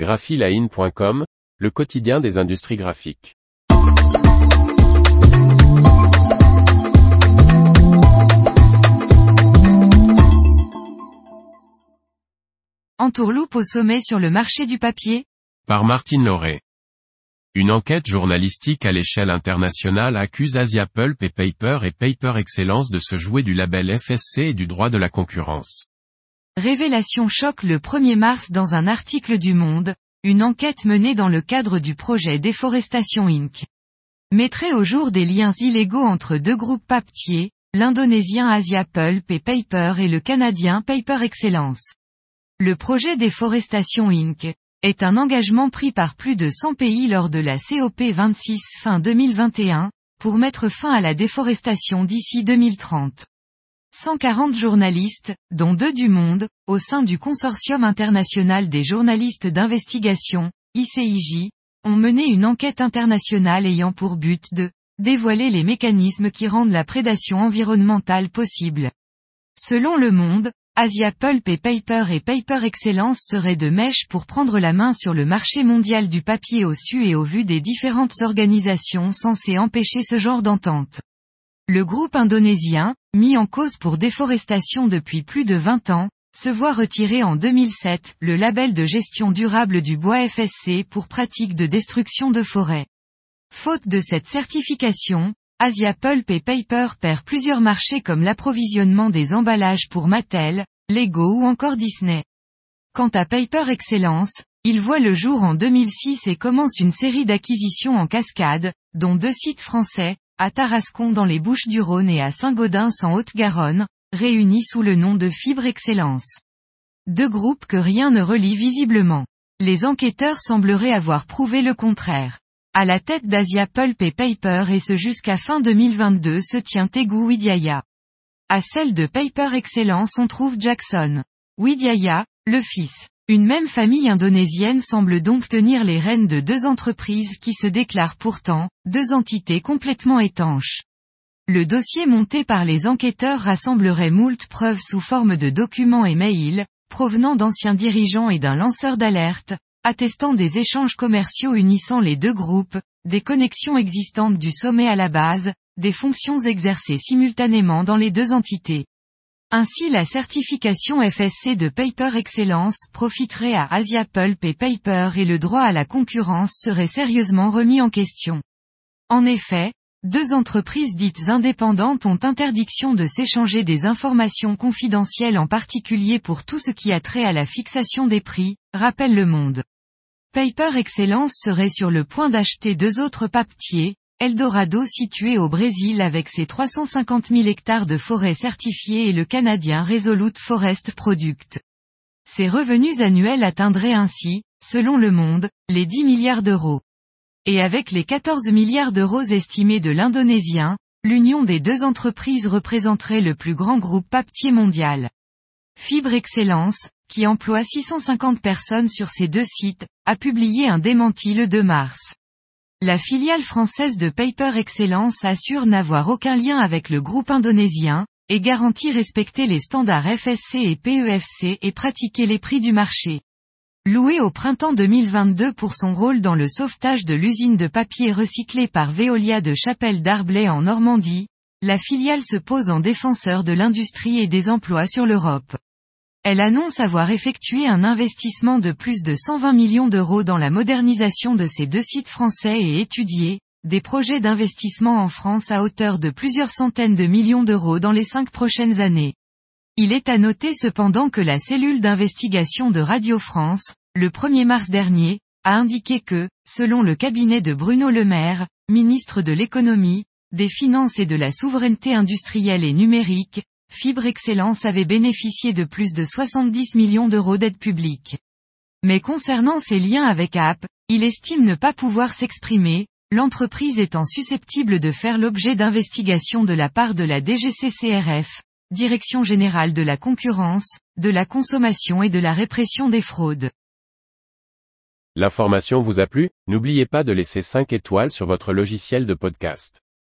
graphiline.com, le quotidien des industries graphiques. Entourloupe au sommet sur le marché du papier? Par Martine Lauré. Une enquête journalistique à l'échelle internationale accuse Asia Pulp et Paper et Paper Excellence de se jouer du label FSC et du droit de la concurrence. Révélation choc le 1er mars dans un article du Monde, une enquête menée dans le cadre du projet Déforestation Inc. mettrait au jour des liens illégaux entre deux groupes papetiers, l'indonésien Asia Pulp et Paper et le canadien Paper Excellence. Le projet Déforestation Inc. est un engagement pris par plus de 100 pays lors de la COP 26 fin 2021, pour mettre fin à la déforestation d'ici 2030. 140 journalistes, dont deux du monde, au sein du Consortium international des journalistes d'investigation, ICIJ, ont mené une enquête internationale ayant pour but de dévoiler les mécanismes qui rendent la prédation environnementale possible. Selon Le Monde, Asia Pulp et Paper et Paper Excellence seraient de mèche pour prendre la main sur le marché mondial du papier au su et au vu des différentes organisations censées empêcher ce genre d'entente. Le groupe indonésien, mis en cause pour déforestation depuis plus de 20 ans, se voit retirer en 2007 le label de gestion durable du bois FSC pour pratique de destruction de forêt. Faute de cette certification, Asia Pulp et Paper perd plusieurs marchés comme l'approvisionnement des emballages pour Mattel, Lego ou encore Disney. Quant à Paper Excellence, il voit le jour en 2006 et commence une série d'acquisitions en cascade, dont deux sites français, à Tarascon dans les Bouches du Rhône et à Saint-Gaudens en Haute-Garonne, réunis sous le nom de Fibre Excellence. Deux groupes que rien ne relie visiblement. Les enquêteurs sembleraient avoir prouvé le contraire. À la tête d'Asia Pulp et Paper et ce jusqu'à fin 2022 se tient Tegu Widyaya. À celle de Paper Excellence on trouve Jackson. Widyaya, le fils. Une même famille indonésienne semble donc tenir les rênes de deux entreprises qui se déclarent pourtant, deux entités complètement étanches. Le dossier monté par les enquêteurs rassemblerait moult preuves sous forme de documents et mails, provenant d'anciens dirigeants et d'un lanceur d'alerte, attestant des échanges commerciaux unissant les deux groupes, des connexions existantes du sommet à la base, des fonctions exercées simultanément dans les deux entités. Ainsi la certification FSC de Paper Excellence profiterait à Asia Pulp et Paper et le droit à la concurrence serait sérieusement remis en question. En effet, deux entreprises dites indépendantes ont interdiction de s'échanger des informations confidentielles en particulier pour tout ce qui a trait à la fixation des prix, rappelle le monde. Paper Excellence serait sur le point d'acheter deux autres papetiers, Eldorado situé au Brésil avec ses 350 000 hectares de forêts certifiées et le canadien Resolute Forest Product. Ses revenus annuels atteindraient ainsi, selon le monde, les 10 milliards d'euros. Et avec les 14 milliards d'euros estimés de l'Indonésien, l'union des deux entreprises représenterait le plus grand groupe papetier mondial. Fibre Excellence, qui emploie 650 personnes sur ses deux sites, a publié un démenti le 2 mars. La filiale française de Paper Excellence assure n'avoir aucun lien avec le groupe indonésien, et garantit respecter les standards FSC et PEFC et pratiquer les prix du marché. Loué au printemps 2022 pour son rôle dans le sauvetage de l'usine de papier recyclé par Veolia de Chapelle d'Arblay en Normandie, la filiale se pose en défenseur de l'industrie et des emplois sur l'Europe. Elle annonce avoir effectué un investissement de plus de 120 millions d'euros dans la modernisation de ses deux sites français et étudié, des projets d'investissement en France à hauteur de plusieurs centaines de millions d'euros dans les cinq prochaines années. Il est à noter cependant que la cellule d'investigation de Radio France, le 1er mars dernier, a indiqué que, selon le cabinet de Bruno Le Maire, ministre de l'économie, des finances et de la souveraineté industrielle et numérique, Fibre Excellence avait bénéficié de plus de 70 millions d'euros d'aide publique. Mais concernant ses liens avec App, il estime ne pas pouvoir s'exprimer, l'entreprise étant susceptible de faire l'objet d'investigations de la part de la DGCCRF, Direction générale de la concurrence, de la consommation et de la répression des fraudes. L'information vous a plu, n'oubliez pas de laisser 5 étoiles sur votre logiciel de podcast.